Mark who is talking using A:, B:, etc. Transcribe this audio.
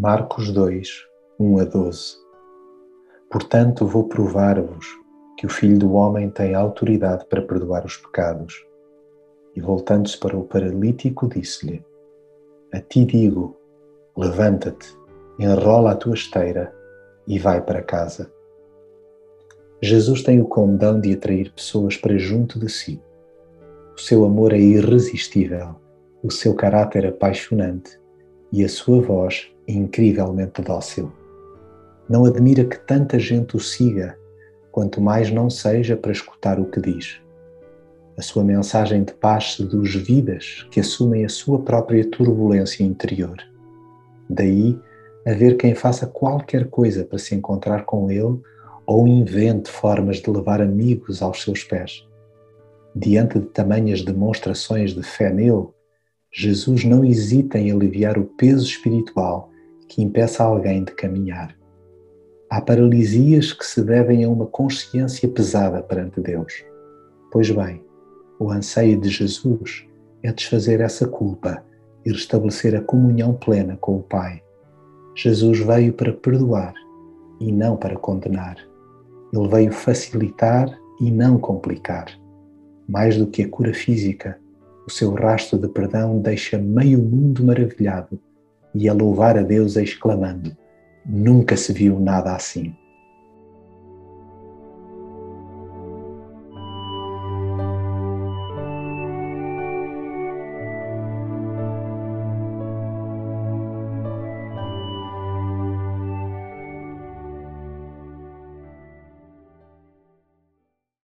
A: Marcos 2, 1 a 12 Portanto, vou provar-vos que o Filho do Homem tem autoridade para perdoar os pecados. E voltando-se para o paralítico, disse-lhe: A ti digo, levanta-te, enrola a tua esteira e vai para casa. Jesus tem o condão de atrair pessoas para junto de si. O seu amor é irresistível, o seu caráter apaixonante e a sua voz incrivelmente dócil. Não admira que tanta gente o siga, quanto mais não seja para escutar o que diz. A sua mensagem de paz seduz vidas que assumem a sua própria turbulência interior. Daí, haver quem faça qualquer coisa para se encontrar com ele ou invente formas de levar amigos aos seus pés. Diante de tamanhas demonstrações de fé nele, Jesus não hesita em aliviar o peso espiritual que impeça alguém de caminhar. Há paralisias que se devem a uma consciência pesada perante Deus. Pois bem, o anseio de Jesus é desfazer essa culpa e restabelecer a comunhão plena com o Pai. Jesus veio para perdoar e não para condenar. Ele veio facilitar e não complicar. Mais do que a cura física, o seu rastro de perdão deixa meio mundo maravilhado e a louvar a Deus exclamando: Nunca se viu nada assim.